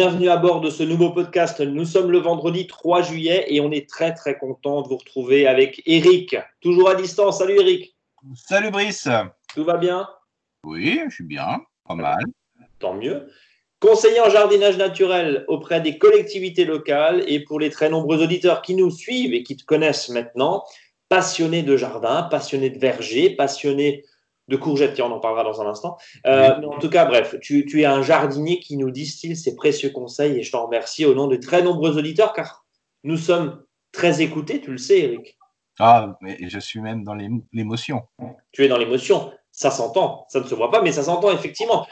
Bienvenue à bord de ce nouveau podcast. Nous sommes le vendredi 3 juillet et on est très très content de vous retrouver avec Eric, toujours à distance. Salut Eric. Salut Brice. Tout va bien? Oui, je suis bien, pas mal. Tant mieux. Conseiller en jardinage naturel auprès des collectivités locales et pour les très nombreux auditeurs qui nous suivent et qui te connaissent maintenant, passionné de jardin, passionné de verger, passionné de courgettes, tiens, on en parlera dans un instant. Euh, en tout cas, bref, tu, es un jardinier qui nous distille ses précieux conseils et je t'en remercie au nom de très nombreux auditeurs car nous sommes très écoutés, tu le sais, Eric. Ah, mais je suis même dans l'émotion. Tu es dans l'émotion, ça s'entend, ça ne se voit pas, mais ça s'entend effectivement.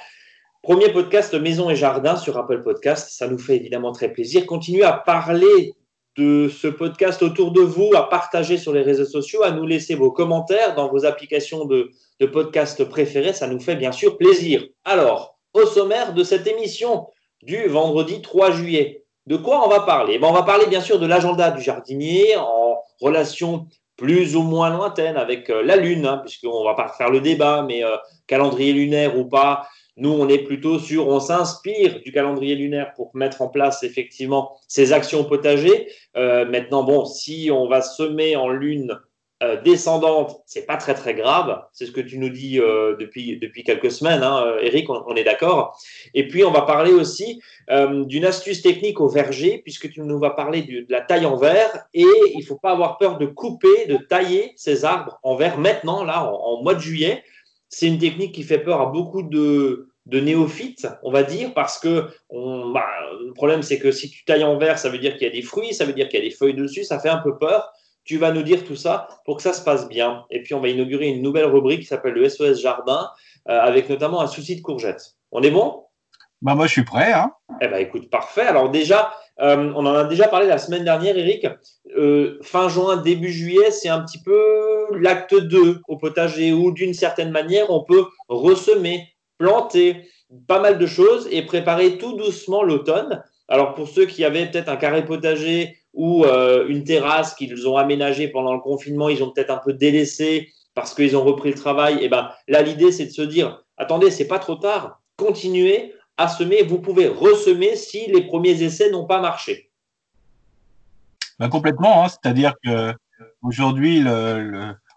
Premier podcast Maison et Jardin sur Apple Podcast, ça nous fait évidemment très plaisir. Continuez à parler de ce podcast autour de vous, à partager sur les réseaux sociaux, à nous laisser vos commentaires dans vos applications de, de podcast préférées. Ça nous fait bien sûr plaisir. Alors, au sommaire de cette émission du vendredi 3 juillet, de quoi on va parler? Ben, On va parler bien sûr de l'agenda du jardinier en relation plus ou moins lointaine avec euh, la Lune, hein, puisqu'on va pas faire le débat, mais euh, calendrier lunaire ou pas, nous, on est plutôt sur, on s'inspire du calendrier lunaire pour mettre en place effectivement ces actions potagers. Euh, maintenant, bon, si on va semer en lune euh, descendante, c'est pas très très grave. C'est ce que tu nous dis euh, depuis, depuis quelques semaines, hein, Eric, on, est d'accord. Et puis, on va parler aussi d'une astuce technique au verger, puisque tu nous vas parler de la taille en verre. Et il faut pas avoir peur de couper, de tailler ces arbres en verre maintenant, là, en mois de juillet c'est une technique qui fait peur à beaucoup de, néophytes, on va dire, parce que bah, le problème, c'est que si tu tailles en verre, ça veut dire qu'il y a des fruits, ça veut dire qu'il y a des feuilles dessus, ça fait un peu peur. Tu vas nous dire tout ça pour que ça se passe bien. Et puis, on va inaugurer une nouvelle rubrique qui s'appelle le SOS Jardin, euh, avec notamment un souci de courgette. On est bon? Bah moi, je suis prêt. Hein. Eh ben, écoute, parfait. Alors déjà, euh, on en a déjà parlé la semaine dernière, Eric. Euh, fin juin, début juillet, c'est un petit peu l'acte 2 au potager où, d'une certaine manière, on peut ressemer, planter pas mal de choses et préparer tout doucement l'automne. Alors pour ceux qui avaient peut-être un carré potager ou euh, une terrasse qu'ils ont aménagée pendant le confinement, ils ont peut-être un peu délaissé parce qu'ils ont repris le travail. Et eh ben là, l'idée c'est de se dire attendez, c'est pas trop tard, continuez à semer. Vous pouvez ressemer si les premiers essais n'ont pas marché. Ben complètement, hein. c'est-à-dire que aujourd'hui,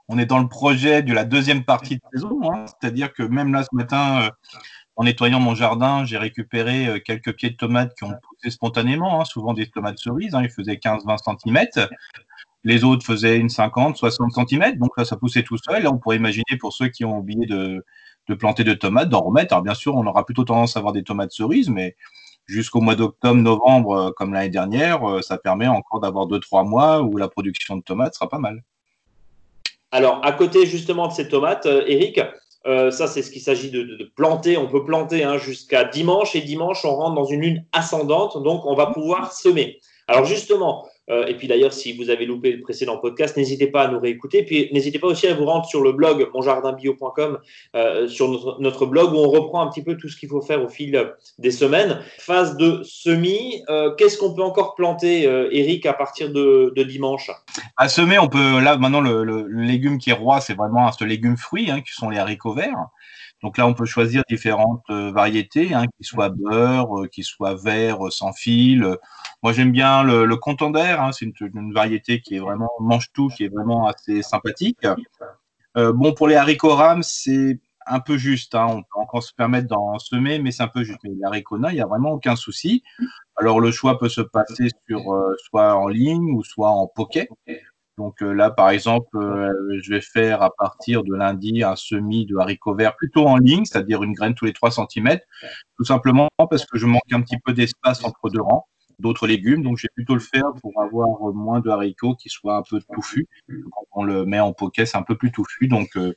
on est dans le projet de la deuxième partie de saison, hein. c'est-à-dire que même là ce matin, euh, en nettoyant mon jardin, j'ai récupéré euh, quelques pieds de tomates qui ont poussé spontanément, hein. souvent des tomates cerises, ils faisaient 15-20 cm. Les autres faisaient une 50, 60 cm, donc là ça poussait tout seul. Là, on pourrait imaginer pour ceux qui ont oublié de, de planter de tomates, d'en remettre. Alors bien sûr, on aura plutôt tendance à avoir des tomates cerises, mais jusqu'au mois d'octobre, novembre, euh, comme l'année dernière, euh, ça permet encore d'avoir 2-3 mois où la production de tomates sera pas mal. Alors, à côté justement de ces tomates, euh, Eric, ça c'est ce qu'il s'agit de, planter. On peut planter hein, jusqu'à dimanche et dimanche, on rentre dans une lune ascendante, donc on va pouvoir semer. Alors justement, euh, et puis d'ailleurs, si vous avez loupé le précédent podcast, n'hésitez pas à nous réécouter. Puis n'hésitez pas aussi à vous rendre sur le blog monjardinbio.com, euh, sur notre, blog où on reprend un petit peu tout ce qu'il faut faire au fil des semaines. Phase de semis, euh, qu'est-ce qu'on peut encore planter, Eric, à partir de, dimanche? À semer, on peut, là maintenant, le, légume qui est roi, c'est vraiment ce légume fruit, hein, qui sont les haricots verts. Donc là, on peut choisir différentes variétés, hein, qui soient beurre, qui soient verts sans fil. Moi, j'aime bien le, le contender. Hein, c'est une, variété qui est vraiment mange-tout, qui est vraiment assez sympathique. Euh, bon, pour les haricots rames, c'est un peu juste. Hein, on peut encore se permettre d'en semer, mais c'est un peu juste. Mais les haricots nains, il n'y a vraiment aucun souci. Alors, le choix peut se passer sur euh, soit en ligne ou soit en pocket. Donc euh, là, par exemple, je vais faire à partir de lundi un semis de haricots verts plutôt en ligne, c'est-à-dire une graine tous les 3 cm, tout simplement parce que je manque un petit peu d'espace entre deux rangs d'autres légumes. Donc, je vais plutôt le faire pour avoir moins de haricots qui soient un peu touffus. Quand on le met en poké, c'est un peu plus touffu. Donc, euh,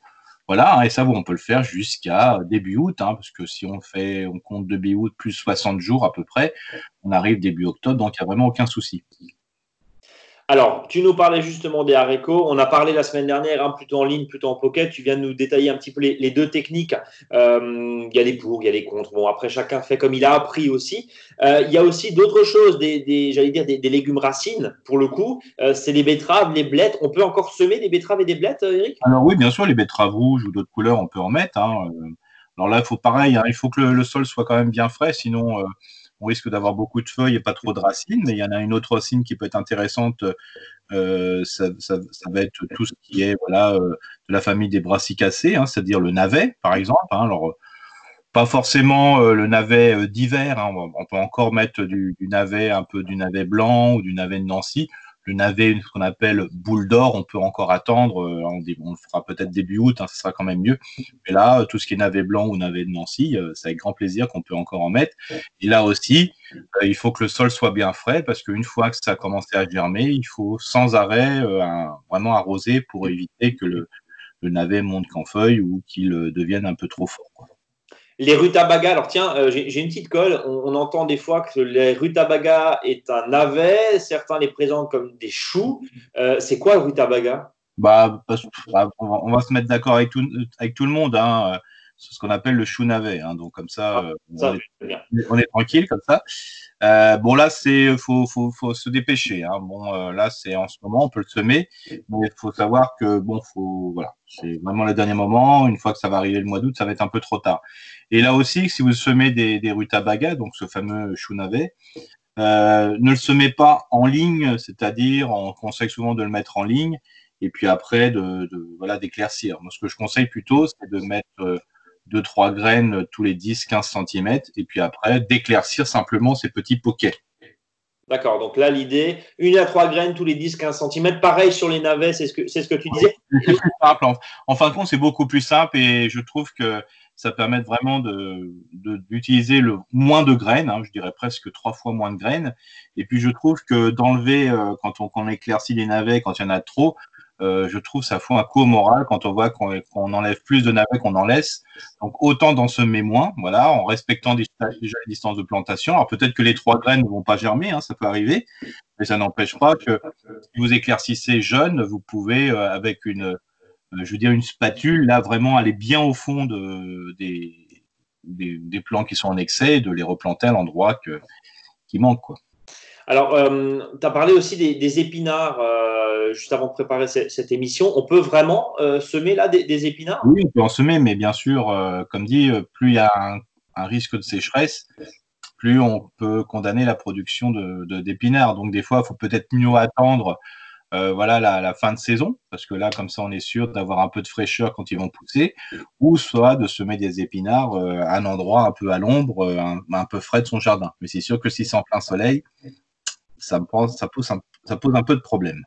voilà. Hein, et ça, on peut le faire jusqu'à début août, hein, parce que si on fait, on compte début août plus 60 jours à peu près, on arrive début octobre. Donc, il n'y a vraiment aucun souci. Alors, tu nous parlais justement des haricots. On a parlé la semaine dernière, hein, plutôt en ligne, plutôt en pocket. Tu viens de nous détailler un petit peu les, deux techniques. Euh, il y a les pour, il y a les contre. Bon, après, chacun fait comme il a appris aussi. Euh, il y a aussi d'autres choses, des, j'allais dire des, légumes racines, pour le coup. Euh, c'est les betteraves, les blettes. On peut encore semer des betteraves et des blettes, Eric? Alors oui, bien sûr, les betteraves rouges ou d'autres couleurs, on peut en mettre. Hein. Alors là, il faut pareil, hein, il faut que le, sol soit quand même bien frais, sinon on risque d'avoir beaucoup de feuilles et pas trop de racines, mais il y en a une autre racine qui peut être intéressante. Euh, ça, va être tout ce qui est voilà, euh, de la famille des brassicacées, hein, c'est-à-dire le navet, par exemple. Hein, alors, pas forcément euh, le navet d'hiver. Hein, on peut encore mettre du, navet, un peu du navet blanc ou du navet de Nancy le navet, ce qu'on appelle boule d'or, on peut encore attendre. Euh, on, le fera peut-être début août, hein, ce sera quand même mieux. Mais là, tout ce qui est navet blanc ou navet de Nancy, euh, c'est avec grand plaisir qu'on peut encore en mettre. Et là aussi, euh, il faut que le sol soit bien frais parce qu'une fois que ça a commencé à germer, il faut sans arrêt vraiment arroser pour éviter que le, navet monte qu'en feuille ou qu'il devienne un peu trop fort. Les rutabagas, alors tiens, euh, j'ai une petite colle. On, entend des fois que les rutabagas est un navet, certains les présentent comme des choux. Euh, c'est quoi le rutabaga? Bah, bah on, va, se mettre d'accord avec tout, avec tout le monde. Hein. C'est ce qu'on appelle le chou navet. Hein. Donc comme ça, ah, euh, on, est, tranquille comme ça. bon là, c'est faut, faut, faut se dépêcher. Hein. Bon là, c'est en ce moment, on peut le semer, mais il faut savoir que bon, faut voilà, c'est vraiment le dernier moment. Une fois que ça va arriver le mois d'août, ça va être un peu trop tard. Et là aussi, si vous semez des, des rutabagas, donc ce fameux chou navet, euh, ne le semez pas en ligne, c'est-à-dire on conseille souvent de le mettre en ligne et puis après de, voilà d'éclaircir. Moi, ce que je conseille plutôt, c'est de mettre euh, deux trois graines tous les 10-15 cm et puis après d'éclaircir simplement ces petits poquets. D'accord, donc là l'idée, une à trois graines tous les 10-15 cm, pareil sur les navets, c'est ce que c'est ce que tu disais. En, en fin de compte, c'est beaucoup plus simple et je trouve que ça permet vraiment d'utiliser le moins de graines, hein, je dirais presque trois fois moins de graines. Et puis je trouve que d'enlever, euh, quand, on, éclaircit les navets, quand il y en a trop, euh, je trouve ça fout un coup au moral quand on voit qu'on enlève plus de navets qu'on en laisse. Donc autant d'en semer moins, voilà, en respectant déjà les distances de plantation. Alors peut-être que les trois graines ne vont pas germer, hein, ça peut arriver, mais ça n'empêche pas que si vous éclaircissez jeune, vous pouvez euh, avec une euh, je veux dire, une spatule, là, vraiment aller bien au fond de, des, des, plants qui sont en excès et de les replanter à l'endroit qui manque. Alors, euh, tu as parlé aussi des, épinards euh, juste avant de préparer cette, émission. On peut vraiment semer là des, épinards? Oui, on peut en semer, mais bien sûr, comme dit, plus il y a un, risque de sécheresse, plus on peut condamner la production d'épinards. De, Donc, des fois, il faut peut-être mieux attendre euh, voilà la, fin de saison, parce que là, comme ça, on est sûr d'avoir un peu de fraîcheur quand ils vont pousser, ou soit de semer des épinards euh, à un endroit un peu à l'ombre, euh, un, peu frais de son jardin. Mais c'est sûr que si c'est en plein soleil, ça, pose, ça, pose un, ça pose un peu de problème.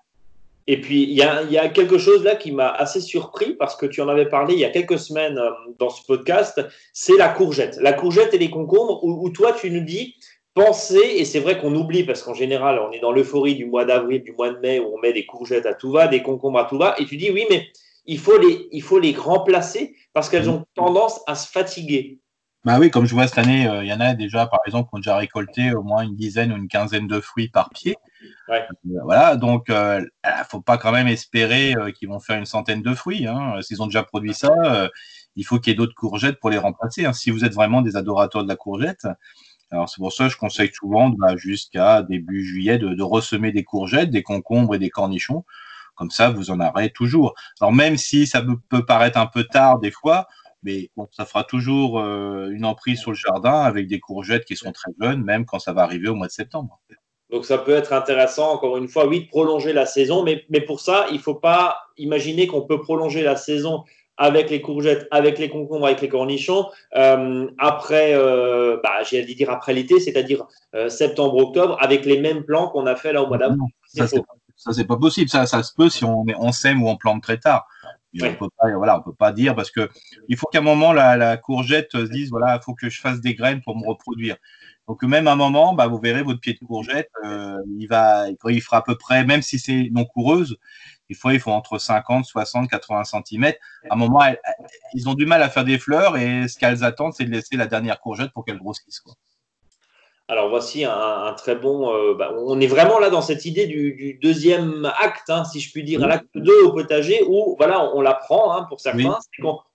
Et puis, il y a, quelque chose là qui m'a assez surpris parce que tu en avais parlé il y a quelques semaines dans ce podcast, c'est la courgette. La courgette et les concombres, où toi, tu nous dis, penser, et c'est vrai qu'on oublie parce qu'en général, on est dans l'euphorie du mois d'avril, du mois de mai où on met des courgettes à tout va, des concombres à tout va, et tu dis oui, mais il faut les, il faut les remplacer parce qu'elles ont tendance à se fatiguer. Bah oui, comme je vois cette année, euh, il y en a déjà, par exemple, qui ont déjà récolté au moins une dizaine ou une quinzaine de fruits par pied. Euh, voilà, donc il euh, ne faut pas quand même espérer qu'ils vont faire une centaine de fruits. Hein. S'ils ont déjà produit ça, il faut qu'il y ait d'autres courgettes pour les remplacer. Hein. Si vous êtes vraiment des adorateurs de la courgette, alors c'est pour ça que je conseille souvent bah, jusqu'à début juillet de, de, ressemer des courgettes, des concombres et des cornichons. Comme ça, vous en aurez toujours. Alors même si ça peut paraître un peu tard des fois, mais bon, ça fera toujours euh, une emprise sur le jardin avec des courgettes qui sont très jeunes, même quand ça va arriver au mois de septembre. Donc ça peut être intéressant, encore une fois, oui, de prolonger la saison, mais, mais pour ça, il ne faut pas imaginer qu'on peut prolonger la saison avec les courgettes, avec les concombres, avec les cornichons, euh, après, euh, bah, j'ai dire après l'été, c'est-à-dire euh, septembre-octobre, avec les mêmes plants qu'on a fait là au mois d'avril. Ça, c'est pas possible. Ça, ça se peut si on, on sème ou on plante très tard. On peut pas, voilà, on peut pas dire parce que il faut qu'à un moment la, la, courgette se dise voilà, il faut que je fasse des graines pour me reproduire. Donc même à un moment, bah, vous verrez votre pied de courgette, euh, il va, il fera à peu près, même si c'est non coureuse, des fois, ils font entre 50, 60, 80 cm. À un moment, ils ont du mal à faire des fleurs et ce qu'elles attendent, c'est de laisser la dernière courgette pour qu'elle grossisse. Quoi. Alors voici un, très bon. Euh, bah, on est vraiment là dans cette idée du, deuxième acte, hein, si je puis dire, l'acte 2 au potager où voilà, on, la prend hein, pour certains.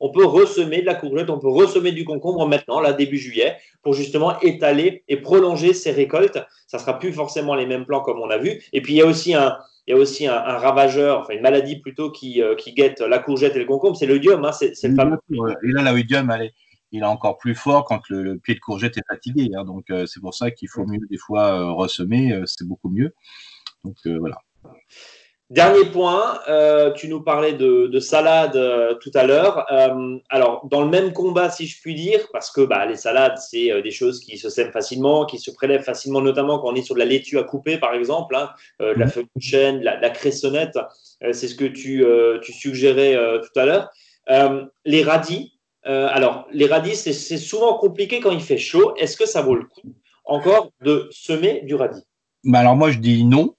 on peut ressemer de la courgette, on peut ressemer du concombre maintenant, là début juillet, pour justement étaler et prolonger ces récoltes. Ça sera plus forcément les mêmes plans comme on a vu. Et puis il y a aussi un, il y a aussi un, ravageur, enfin une maladie plutôt qui, euh, qui, guette la courgette et le concombre, c'est l'oïdium. Hein, c'est, le fameux. Et là, l'oïdium, allez, il est encore plus fort quand le, pied de courgette est fatigué. Hein. donc c'est pour ça qu'il faut mieux des fois ressemer, c'est beaucoup mieux. Donc voilà. Dernier point, euh, tu nous parlais de, salade euh, tout à l'heure. Euh, alors, dans le même combat, si je puis dire, parce que bah, les salades, c'est des choses qui se sèment facilement, qui se prélèvent facilement, notamment quand on est sur de la laitue à couper, par exemple, hein, de la mhm. feuille de chêne, la, la cressonnette, c'est ce que tu, tu suggérais tout à l'heure. les radis, alors, les radis, c'est souvent compliqué quand il fait chaud. Est-ce que ça vaut le coup encore de semer du radis? Bah Alors, moi, je dis non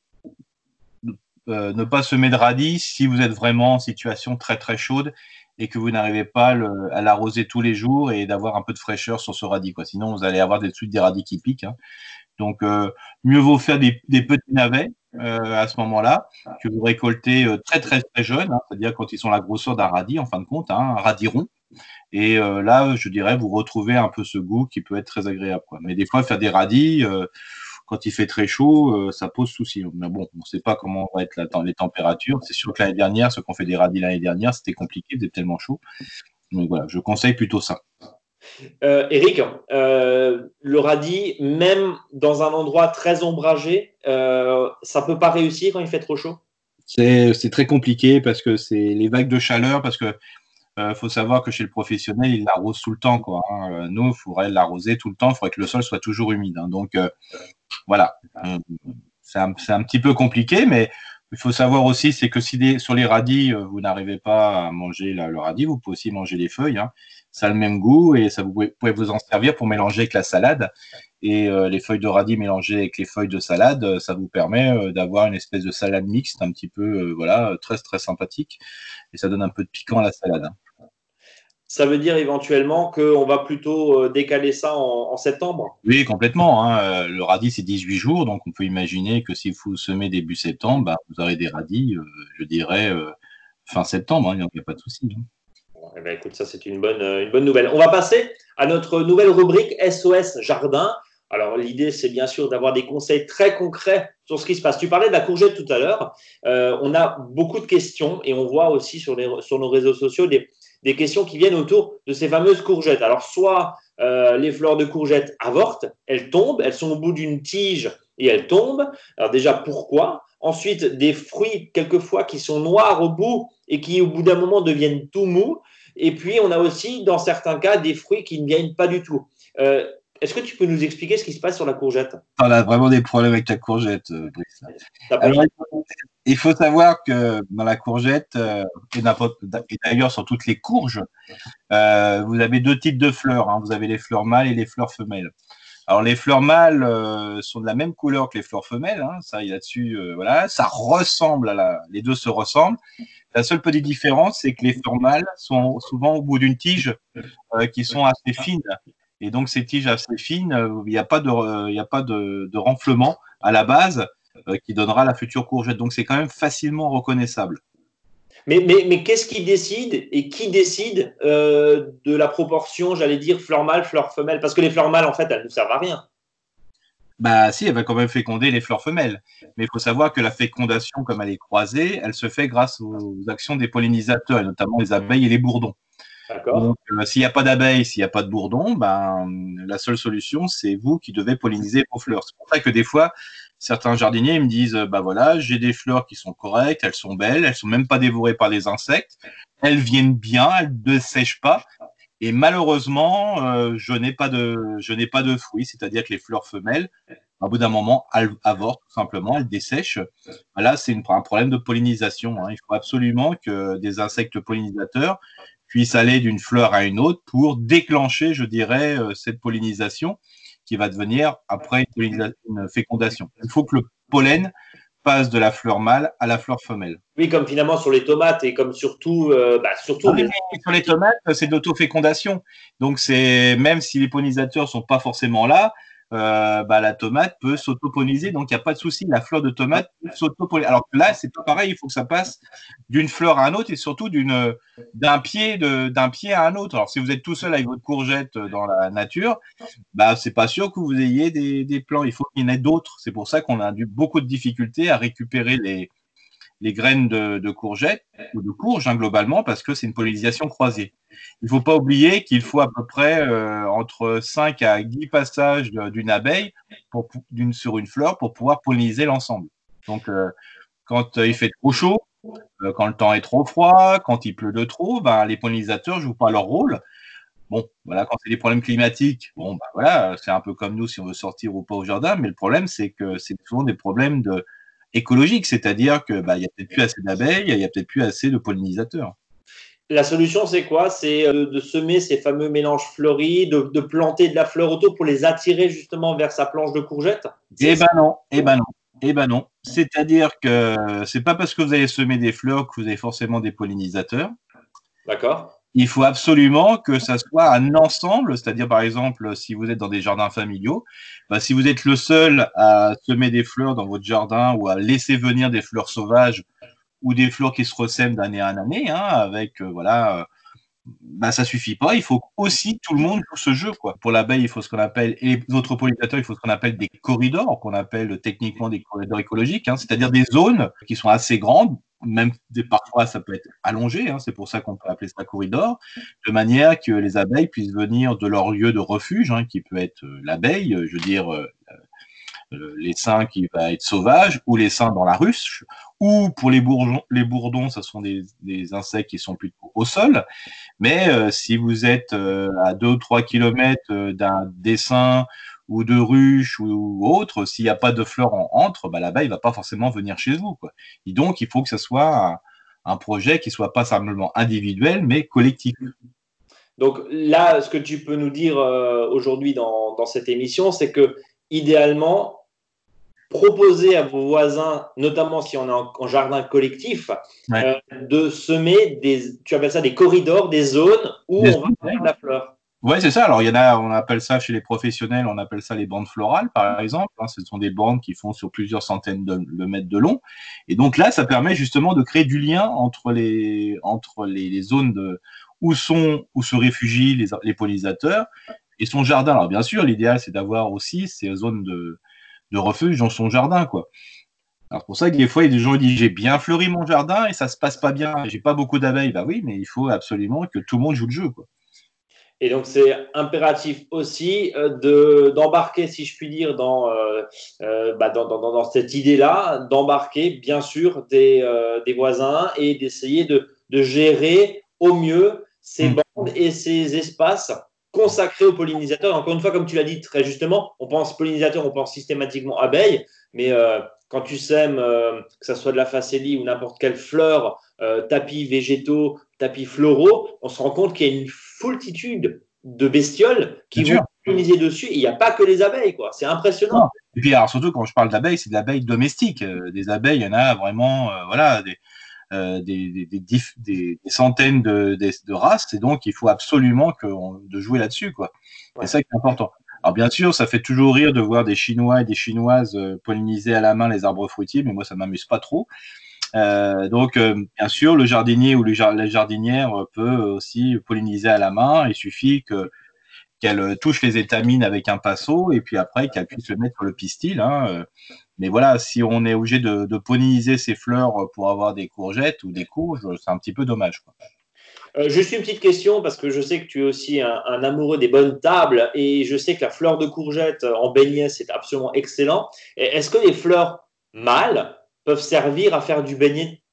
euh, ne pas semer de radis si vous êtes vraiment en situation très très chaude et que vous n'arrivez pas à l'arroser tous les jours et d'avoir un peu de fraîcheur sur ce radis. Sinon, vous allez avoir des radis qui piquent. Hein. Donc, euh, mieux vaut faire des, petits navets euh, à ce moment-là que vous récoltez très très très jeunes, hein, c'est-à-dire quand ils sont la grosseur d'un radis en fin de compte, hein, un radis rond. Et là, je dirais, vous retrouvez un peu ce goût qui peut être très agréable. Quoi. Mais des fois, faire des radis, quand il fait très chaud, euh, ça pose souci. Mais bon, on ne sait pas comment vont être les températures. C'est sûr que l'année dernière, ce qu'on fait des radis l'année dernière, c'était compliqué, c'était tellement chaud. Donc voilà, je conseille plutôt ça. Euh, Eric, euh, le radis, même dans un endroit très ombragé, ça peut pas réussir quand il fait trop chaud? C'est très compliqué parce que c'est les vagues de chaleur, parce que il faut savoir que chez le professionnel, il l'arrose tout le temps. Quoi, hein. Nous, il faudrait l'arroser tout le temps, il faudrait que le sol soit toujours humide. Hein. Donc, voilà. Euh, c'est un, petit peu compliqué, mais il faut savoir aussi, c'est que si sur les radis, euh, vous n'arrivez pas à manger le radis, vous pouvez aussi manger les feuilles. Hein. Ça a le même goût et ça vous pouvez, vous en servir pour mélanger avec la salade. Et euh, les feuilles de radis mélangées avec les feuilles de salade, ça vous permet d'avoir une espèce de salade mixte, un petit peu, voilà, très très sympathique. Et ça donne un peu de piquant à la salade. Hein ça veut dire éventuellement qu'on va plutôt euh, décaler ça en, septembre? Oui, complètement. Hein. Euh, le radis, c'est 18 jours, donc on peut imaginer que si vous semez début septembre, bah, vous aurez des radis, euh, je dirais, fin septembre, hein. il n'y a pas de souci. Hein. Eh ben, écoute, ça c'est une bonne, une bonne nouvelle. On va passer à notre nouvelle rubrique SOS Jardin. Alors l'idée, c'est bien sûr d'avoir des conseils très concrets sur ce qui se passe. Tu parlais de la courgette tout à l'heure. on a beaucoup de questions et on voit aussi sur, les, sur nos réseaux sociaux des, des questions qui viennent autour de ces fameuses courgettes. Alors, soit euh, les fleurs de courgettes avortent, elles tombent, elles sont au bout d'une tige et elles tombent. Alors déjà, pourquoi? Ensuite, des fruits, quelquefois, qui sont noirs au bout et qui, au bout d'un moment, deviennent tout mous. Et puis, on a aussi, dans certains cas, des fruits qui ne viennent pas du tout. Euh, est-ce que tu peux nous expliquer ce qui se passe sur la courgette? On a vraiment des problèmes avec la courgette, euh, Brice. il faut savoir que dans la courgette, euh, et d'ailleurs sur toutes les courges, euh, vous avez deux types de fleurs. Hein. Vous avez les fleurs mâles et les fleurs femelles. Alors les fleurs mâles sont de la même couleur que les fleurs femelles. Hein. Ça, il y a dessus, voilà, ça ressemble à la. Les deux se ressemblent. La seule petite différence, c'est que les fleurs mâles sont souvent au bout d'une tige qui sont assez fines et donc, ces tiges assez fines, euh, il n'y a pas, de, il a pas de, renflement à la base euh, qui donnera la future courgette. Donc, c'est quand même facilement reconnaissable. Mais, mais, mais qu'est-ce qui décide et qui décide euh, de la proportion, j'allais dire, fleur mâle, fleur femelle? Parce que les fleurs mâles, en fait, elles ne servent à rien. Bah si, elle va quand même féconder les fleurs femelles. Mais il faut savoir que la fécondation, comme elle est croisée, elle se fait grâce aux actions des pollinisateurs, et notamment les abeilles et les bourdons. Donc, euh, s'il n'y a pas d'abeilles, s'il n'y a pas de bourdons, ben, la seule solution, c'est vous qui devez polliniser vos fleurs. C'est pour ça que des fois, certains jardiniers me disent, bah voilà, j'ai des fleurs qui sont correctes, elles sont belles, elles sont même pas dévorées par des insectes, elles viennent bien, elles ne sèchent pas. Et malheureusement, euh, je n'ai pas de, je n'ai pas de fruits, c'est-à-dire que les fleurs femelles, au bout d'un moment, avortent tout simplement, elles dessèchent. Là, c'est un problème de pollinisation. Hein. Il faut absolument que des insectes pollinisateurs puisse aller d'une fleur à une autre pour déclencher, je dirais, euh, cette pollinisation qui va devenir après une, fécondation. Il faut que le pollen passe de la fleur mâle à la fleur femelle. Oui, comme finalement sur les tomates et comme surtout, euh, bah, surtout ah sur les tomates, c'est d'auto-fécondation. Donc c'est même si les pollinisateurs sont pas forcément là, euh, bah, la tomate peut s'autopoliniser, donc il n'y a pas de souci, la fleur de tomate s'autopolise. Alors que là, c'est pas pareil, il faut que ça passe d'une fleur à un autre et surtout d'un pied de d'un pied à un autre. Alors si vous êtes tout seul avec votre courgette dans la nature, bah c'est pas sûr que vous ayez des, des plants. Il faut qu'il y en ait d'autres. C'est pour ça qu'on a eu beaucoup de difficultés à récupérer les les graines de, de courgettes ou de courge hein, globalement parce que c'est une pollinisation croisée. Il ne faut pas oublier qu'il faut à peu près euh, entre 5 à 10 passages d'une abeille pour, sur une fleur pour pouvoir polliniser l'ensemble. Donc, euh, quand il fait trop chaud, euh, quand le temps est trop froid, quand il pleut de trop, ben, les pollinisateurs ne jouent pas leur rôle. Bon, voilà, quand c'est des problèmes climatiques, bon, ben, voilà, c'est un peu comme nous si on veut sortir ou pas au jardin, mais le problème, c'est que c'est souvent des problèmes de, écologiques, c'est-à-dire qu'il ben, n'y a peut-être plus assez d'abeilles, il n'y a peut-être plus assez de pollinisateurs. La solution, c'est quoi? C'est euh, de semer ces fameux mélanges fleuris, de, planter de la fleur autour pour les attirer justement vers sa planche de courgettes Eh ben non, eh ben non. Eh ben non. C'est-à-dire que c'est pas parce que vous allez semer des fleurs que vous avez forcément des pollinisateurs. D'accord. Il faut absolument que ça soit un ensemble, c'est-à-dire par exemple si vous êtes dans des jardins familiaux, bah, si vous êtes le seul à semer des fleurs dans votre jardin ou à laisser venir des fleurs sauvages ou des fleurs qui se ressèment d'année en année, hein, avec euh, voilà, euh, bah, ça suffit pas. Il faut aussi tout le monde joue ce jeu. Quoi. Pour l'abeille, il faut ce qu'on appelle, et les autres pollinisateurs, il faut ce qu'on appelle des corridors, qu'on appelle techniquement des corridors écologiques, hein, c'est-à-dire des zones qui sont assez grandes, même parfois ça peut être allongé, hein, c'est pour ça qu'on peut appeler ça corridor, de manière que les abeilles puissent venir de leur lieu de refuge, hein, qui peut être euh, l'abeille, je veux dire euh, l'essaim qui va être sauvage, ou l'essaim dans la ruche, ou pour les bourdons, les bourdons, ce sont des, insectes qui sont plutôt au sol. Mais euh, si vous êtes euh, à 2 ou 3 km d'un dessin ou de ruche ou, autre, s'il n'y a pas de fleurs en entre, bah, l'abeille ne va pas forcément venir chez vous. Quoi. Et donc, il faut que ce soit un, projet qui soit pas simplement individuel, mais collectif. Donc là, ce que tu peux nous dire aujourd'hui dans, dans, cette émission, c'est que idéalement, proposer à vos voisins, notamment si on est en, jardin collectif, euh, de semer des, tu appelles ça des corridors, des zones où on va faire la fleur. Oui, c'est ça. Alors, il y en a, on appelle ça chez les professionnels, on appelle ça les bandes florales, par exemple. Hein. ce sont des bandes qui font sur plusieurs centaines de, mètres de long. Et donc là, ça permet justement de créer du lien entre les, entre les, zones de, où sont, où se réfugient les, les pollinisateurs et son jardin. Alors, bien sûr, l'idéal, c'est d'avoir aussi ces zones de, de refuge dans son jardin, quoi. Alors pour ça que des fois, il y a des gens qui disent j'ai bien fleuri mon jardin et ça se passe pas bien, j'ai pas beaucoup d'abeilles. Bah oui, mais il faut absolument que tout le monde joue le jeu, quoi. Et donc c'est impératif aussi euh, de d'embarquer, si je puis dire, dans euh, euh, bah, dans, dans, dans, cette idée-là, d'embarquer bien sûr des, des voisins et d'essayer de, de, gérer au mieux ces mmh. bandes et ces espaces consacré aux pollinisateurs. Encore une fois, comme tu l'as dit très justement, on pense pollinisateurs, on pense systématiquement abeilles, mais euh, quand tu sèmes, euh, que ce soit de la facélie ou n'importe quelle fleur, euh, tapis végétaux, tapis floraux, on se rend compte qu'il y a une foultitude de bestioles qui vont polliniser dessus. il n'y a pas que les abeilles, quoi. C'est impressionnant. Et puis, alors, surtout quand je parle d'abeilles, c'est de l'abeille domestique. des abeilles, il y en a vraiment, voilà, des, euh, des, des, centaines de, de, races, et donc il faut absolument que de jouer là-dessus, quoi. C'est ça qui est important. Alors bien sûr, ça fait toujours rire de voir des Chinois et des Chinoises euh, polliniser à la main les arbres fruitiers, mais moi ça m'amuse pas trop. Euh, donc bien sûr, le jardinier ou la jardinière peut aussi polliniser à la main. Il suffit que qu'elle touche les étamines avec un pinceau et puis après qu'elle puisse le mettre sur le pistil. Hein. Mais voilà, si on est obligé de, de, ces fleurs pour avoir des courgettes ou des courges, c'est un petit peu dommage. Euh, juste une petite question, parce que je sais que tu es aussi un, amoureux des bonnes tables et je sais que la fleur de courgette en beignet, c'est absolument excellent. Est-ce que les fleurs mâles peuvent servir à faire du beignet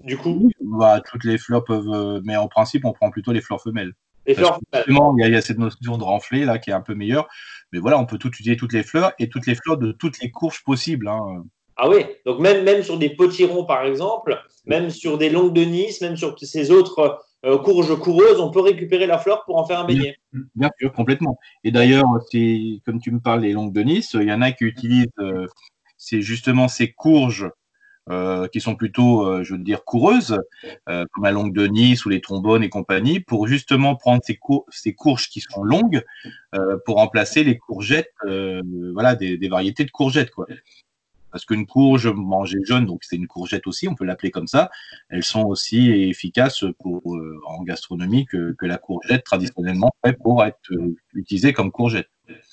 du coup? Bah, Toutes les fleurs peuvent, euh, mais en principe, on prend plutôt les fleurs femelles. Fleurs. Il y, a, cette notion de renfler là qui est un peu meilleure. Mais voilà, on peut tout utiliser toutes les fleurs et toutes les fleurs de toutes les courges possibles. Hein. Ah oui, donc même, même sur des potirons par exemple, même sur des longues de Nice, même sur ces autres euh, courges coureuses, on peut récupérer la fleur pour en faire un beignet. Bien, sûr, complètement. Et d'ailleurs, comme tu me parles des longues de Nice, il y en a qui utilisent euh, c'est justement ces courges euh, qui sont plutôt, euh, je veux dire, coureuses, euh, comme la longue de Nice ou les trombones et compagnie, pour justement prendre ces, courges qui sont longues pour remplacer les courgettes, voilà, des, variétés de courgettes, quoi. Parce qu'une courge mangée jaune, donc c'est une courgette aussi, on peut l'appeler comme ça, elles sont aussi efficaces pour, en gastronomie que, que, la courgette traditionnellement fait pour être utilisée comme courgette.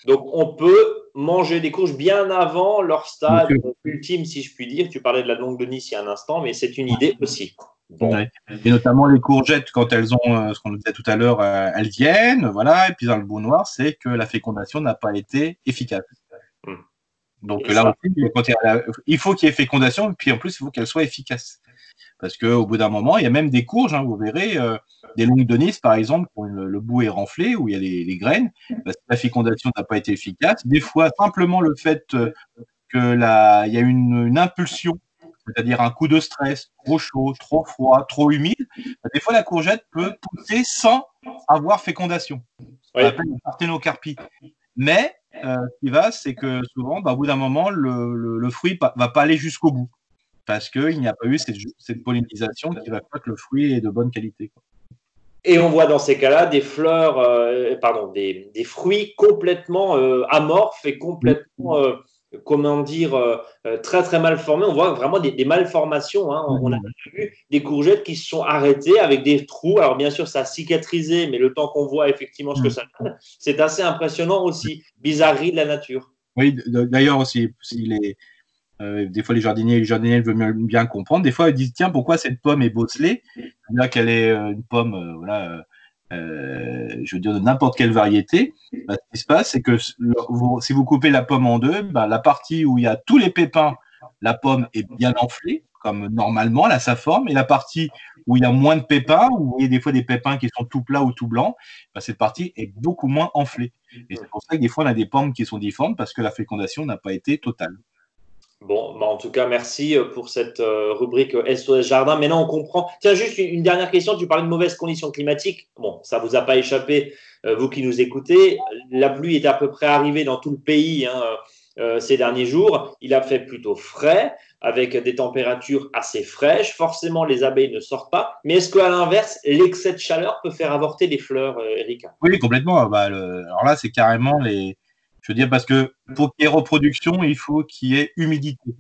Donc on peut manger des courges bien avant leur stade ultime, si je puis dire. Tu parlais de la longue de Nice il y a un instant, mais c'est une idée aussi. Et notamment les courgettes, quand elles ont, euh, ce qu'on disait tout à l'heure, euh, elles viennent, voilà. Et puis dans le bout noir, c'est que la fécondation n'a pas été efficace. Hmm. Donc là aussi, il faut qu'il y ait fécondation, et puis en plus, il faut qu'elle soit efficace. Parce qu'au bout d'un moment, il y a même des courges, hein, vous verrez, euh, des longues de Nice, par exemple, où le, bout est renflé, où il y a les, graines, parce que la fécondation n'a pas été efficace. Des fois, simplement le fait que la, il y a une impulsion c'est-à-dire un coup de stress, trop chaud, trop froid, trop humide, bah, des fois la courgette peut pousser sans avoir fécondation. On appelle la parthénocarpie. Mais euh, ce qui va, c'est que souvent, bah, au bout d'un moment, le, le, fruit va pas aller jusqu'au bout parce qu'il n'y a pas eu cette, pollinisation qui va faire que le fruit est de bonne qualité. Et on voit dans ces cas-là des fleurs, euh, pardon, des, fruits complètement euh, amorphes et complètement comment dire, euh, euh, très très mal formés. On voit vraiment des, malformations. Hein. On, a vu des courgettes qui se sont arrêtées avec des trous. Alors bien sûr, ça a cicatrisé, mais le temps qu'on voit effectivement ce que ça donne, c'est assez impressionnant aussi. Bizarrerie de la nature. Oui, d'ailleurs aussi, euh, des fois les jardiniers, les jardiniers veulent bien comprendre. Des fois, ils disent tiens, pourquoi cette pomme est bosselée? Là qu'elle est une pomme, voilà euh, je veux dire de n'importe quelle variété, bah, ce qui se passe, c'est que si vous coupez la pomme en deux, bah, la partie où il y a tous les pépins, la pomme est bien enflée, comme normalement, là, sa forme, et la partie où il y a moins de pépins, où il y a des fois des pépins qui sont tout plats ou tout blancs, bah, cette partie est beaucoup moins enflée. Et c'est pour ça que des fois, on a des pommes qui sont difformes parce que la fécondation n'a pas été totale. Bon, bah, en tout cas, merci euh, pour cette euh, rubrique SOS euh, Jardin. Maintenant, on comprend. Tiens, juste une dernière question. Tu parlais de mauvaises conditions climatiques. Bon, ça vous a pas échappé, vous qui nous écoutez. La pluie est à peu près arrivée dans tout le pays hein, ces derniers jours. Il a fait plutôt frais, avec des températures assez fraîches. Forcément, les abeilles ne sortent pas. Mais est-ce qu'à l'inverse, l'excès de chaleur peut faire avorter les fleurs, Erika? Oui, complètement. Bah, Alors là, c'est carrément les je veux dire, parce que pour qu'il y ait reproduction, il faut qu'il y ait humidité.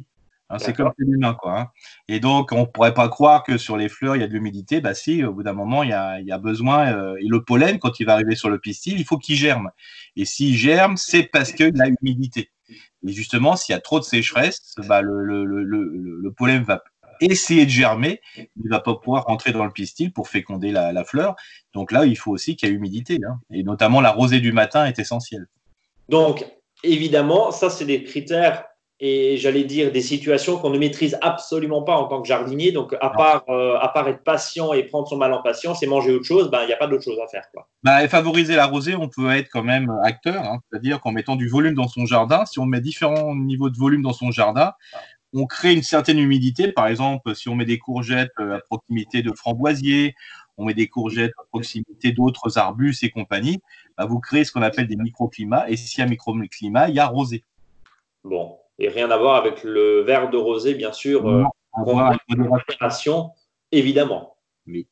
Hein, c'est comme l'humain, quoi. Hein. Et donc, on ne pourrait pas croire que sur les fleurs, il y a de l'humidité. Bah si, au bout d'un moment, il y a, besoin. Euh, et le pollen, quand il va arriver sur le pistil, il faut qu'il germe. Et s'il germe, c'est parce qu'il a humidité. Et justement, s'il y a trop de sécheresse, bah, le, pollen va essayer de germer, il ne va pas pouvoir rentrer dans le pistil pour féconder la, fleur. Donc là, il faut aussi qu'il y ait humidité. Hein. Et notamment, la rosée du matin est essentielle. Donc, évidemment, ça, c'est des critères et j'allais dire des situations qu'on ne maîtrise absolument pas en tant que jardinier. Donc, à part, euh, à part être patient et prendre son mal en patience et manger autre chose, ben, il n'y a pas d'autre chose à faire. Quoi. Bah, et favoriser la rosée, on peut être quand même acteur, hein. c'est-à-dire qu'en mettant du volume dans son jardin, si on met différents niveaux de volume dans son jardin, on crée une certaine humidité. Par exemple, si on met des courgettes euh, à proximité de framboisiers, on met des courgettes à proximité d'autres arbustes et compagnie, bah, vous créez ce qu'on appelle des microclimats. Et s'il y a microclimat, il y a rosée. Bon, et rien à voir avec le verre de rosée, bien sûr. Euh, évidemment. Oui.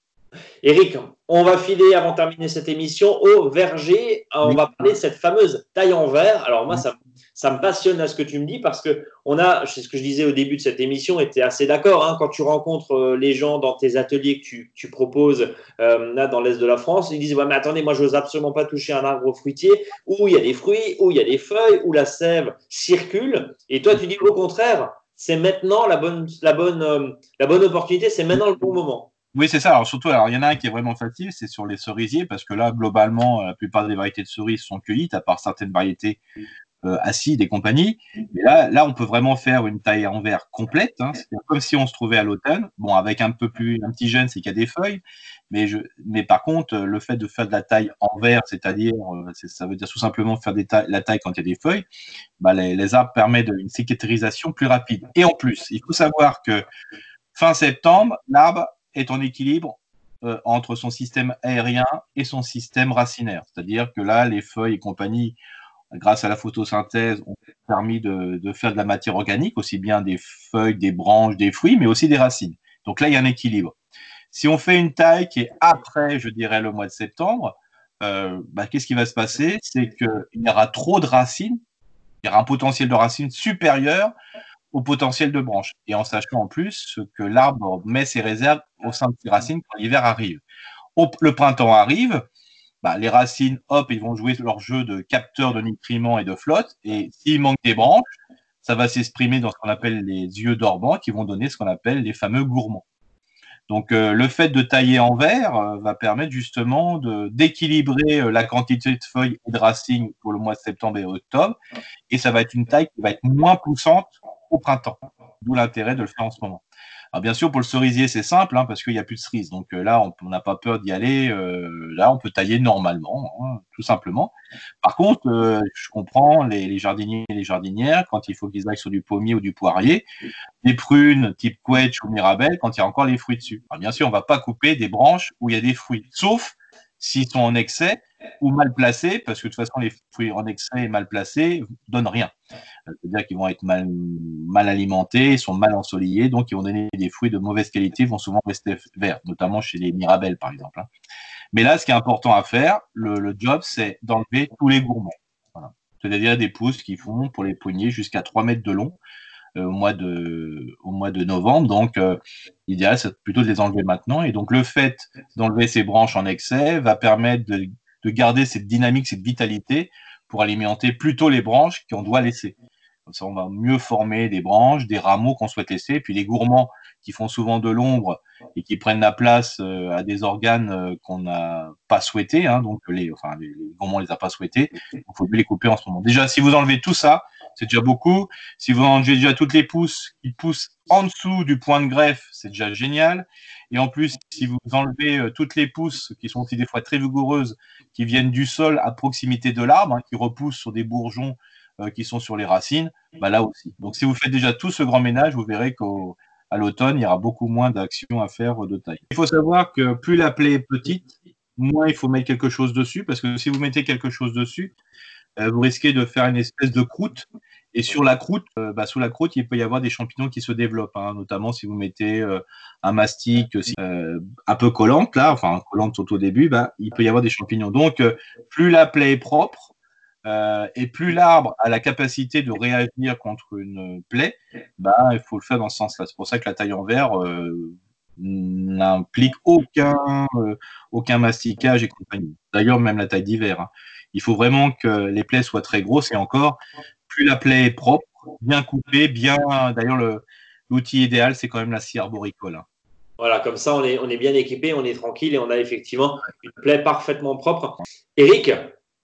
Eric, on va filer avant de terminer cette émission au verger. On va parler de cette fameuse taille en verre. Alors moi, ça, ça me passionne à ce que tu me dis parce que on a, c'est ce que je disais au début de cette émission, était assez d'accord. Hein, quand tu rencontres euh, les gens dans tes ateliers que tu, proposes euh, là dans l'est de la France, ils disent ouais mais attendez, moi je n'ose absolument pas toucher un arbre fruitier où il y a des fruits, où il y a des feuilles, où la sève circule. Et toi tu dis au contraire, c'est maintenant la bonne, la bonne, euh, la bonne opportunité, c'est maintenant le bon moment. Oui, c'est ça. Alors surtout, alors il y en a un qui est vraiment facile, c'est sur les cerisiers, parce que là, globalement, la plupart des variétés de cerises sont cueillies, à part certaines variétés euh, acides et compagnie. Mais là, là, on peut vraiment faire une taille en verre complète, hein. c'est comme si on se trouvait à l'automne. Bon, avec un peu plus, un petit jeune, c'est qu'il y a des feuilles, mais je, mais par contre, le fait de faire de la taille en verre, c'est-à-dire, euh, ça veut dire tout simplement faire des la taille quand il y a des feuilles, bah, les, les arbres permettent une cicatrisation plus rapide. Et en plus, il faut savoir que fin septembre, l'arbre est en équilibre euh, entre son système aérien et son système racinaire. C'est-à-dire que là, les feuilles et compagnie grâce à la photosynthèse, ont permis de, faire de la matière organique, aussi bien des feuilles, des branches, des fruits, mais aussi des racines. Donc là, il y a un équilibre. Si on fait une taille qui est après, je dirais, le mois de septembre, euh, bah, qu'est-ce qui va se passer? C'est qu'il y aura trop de racines, il y aura un potentiel de racines supérieur au potentiel de branches. Et en sachant en plus que l'arbre met ses réserves au sein de ses racines quand l'hiver arrive. le printemps arrive, bah, les racines, hop, ils vont jouer leur jeu de capteur de nutriments et de flotte. Et s'il manque des branches, ça va s'exprimer dans ce qu'on appelle les yeux dormants qui vont donner ce qu'on appelle les fameux gourmands. Donc euh, le fait de tailler en verre euh, va permettre justement d'équilibrer euh, la quantité de feuilles et de racines pour le mois de septembre et octobre, et ça va être une taille qui va être moins poussante au printemps, d'où l'intérêt de le faire en ce moment. Alors bien sûr, pour le cerisier, c'est simple, hein, parce qu'il n'y a plus de cerises. Donc euh, là, on n'a pas peur d'y aller. Euh, là, on peut tailler normalement, hein, tout simplement. Par contre, euh, je comprends les, jardiniers et les jardinières, quand il faut qu'ils aillent sur du pommier ou du poirier, des prunes type quetch ou mirabelle, quand il y a encore les fruits dessus. Alors bien sûr, on ne va pas couper des branches où il y a des fruits, sauf s'ils sont en excès ou mal placés, parce que de toute façon, les fruits en excès et mal placés donnent rien. C'est-à-dire qu'ils vont être mal, mal alimentés, ils sont mal ensoleillés, donc ils vont donner des fruits de mauvaise qualité, ils vont souvent rester verts, notamment chez les mirabelles, par exemple. Hein. Mais là, ce qui est important à faire, le, job, c'est d'enlever tous les gourmands. C'est-à-dire des pousses qui font pour les poignées jusqu'à 3 mètres de long euh, au, mois de, au mois de novembre. Donc, euh, l'idéal, c'est plutôt de les enlever maintenant. Et donc, le fait d'enlever ces branches en excès va permettre de de garder cette dynamique, cette vitalité pour alimenter plutôt les branches qu'on doit laisser. Comme ça, on va mieux former des branches, des rameaux qu'on souhaite laisser. Puis les gourmands qui font souvent de l'ombre et qui prennent la place euh, à des organes euh, qu'on n'a pas souhaité, hein, donc les, enfin, les, gourmands les a pas souhaités, il faut les couper en ce moment. Déjà, si vous enlevez tout ça, c'est déjà beaucoup. Si vous enlevez déjà toutes les pousses qui poussent en dessous du point de greffe, c'est déjà génial. Et en plus, si vous enlevez euh, toutes les pousses, qui sont aussi des fois très vigoureuses, qui viennent du sol à proximité de l'arbre, hein, qui repoussent sur des bourgeons euh, qui sont sur les racines, bah là aussi. Donc si vous faites déjà tout ce grand ménage, vous verrez qu'à l'automne, il y aura beaucoup moins d'actions à faire de taille. Il faut savoir que plus la plaie est petite, moins il faut mettre quelque chose dessus, parce que si vous mettez quelque chose dessus, euh, vous risquez de faire une espèce de croûte et sur la croûte, euh, bah, sous la croûte, il peut y avoir des champignons qui se développent, hein, notamment si vous mettez euh, un mastic un peu collante, là, enfin collante surtout au début, bah, il peut y avoir des champignons. Donc, plus la plaie est propre et plus l'arbre a la capacité de réagir contre une plaie, bah, il faut le faire dans ce sens-là. C'est pour ça que la taille en verre n'implique aucun, aucun masticage et compagnie. D'ailleurs, même la taille d'hiver. Hein. Il faut vraiment que les plaies soient très grosses et encore, plus la plaie est propre, bien coupée, bien. D'ailleurs, l'outil idéal, c'est quand même la scie arboricole. Hein. Voilà, comme ça, on est, on est bien équipé, on est tranquille et on a effectivement une plaie parfaitement propre. Eric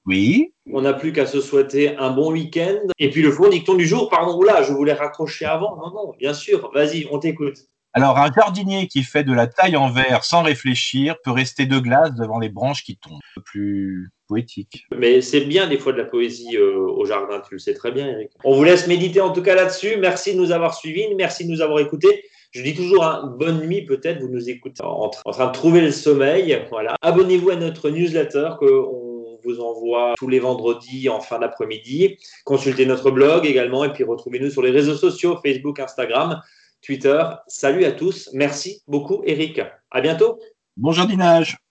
Oui. On n'a plus qu'à se souhaiter un bon week-end. Et puis le fond dicton du jour, pardon, là, je voulais raccrocher avant. Non, non, bien sûr, vas-y, on t'écoute. Alors, un jardinier qui fait de la taille en verre sans réfléchir peut rester de glace devant les branches qui tombent. Plus poétique. Mais c'est bien des fois de la poésie euh, au jardin, tu le sais très bien, Eric. On vous laisse méditer en tout cas là-dessus. Merci de nous avoir suivis, merci de nous avoir écoutés. Je dis toujours un bonne nuit, peut-être vous nous écoutez en, train de trouver le sommeil. Voilà. Abonnez-vous à notre newsletter qu'on vous envoie tous les vendredis en fin d'après-midi. Consultez notre blog également et puis retrouvez-nous sur les réseaux sociaux Facebook, Instagram, Twitter. Salut à tous. Merci beaucoup, Eric. À bientôt. Bon jardinage.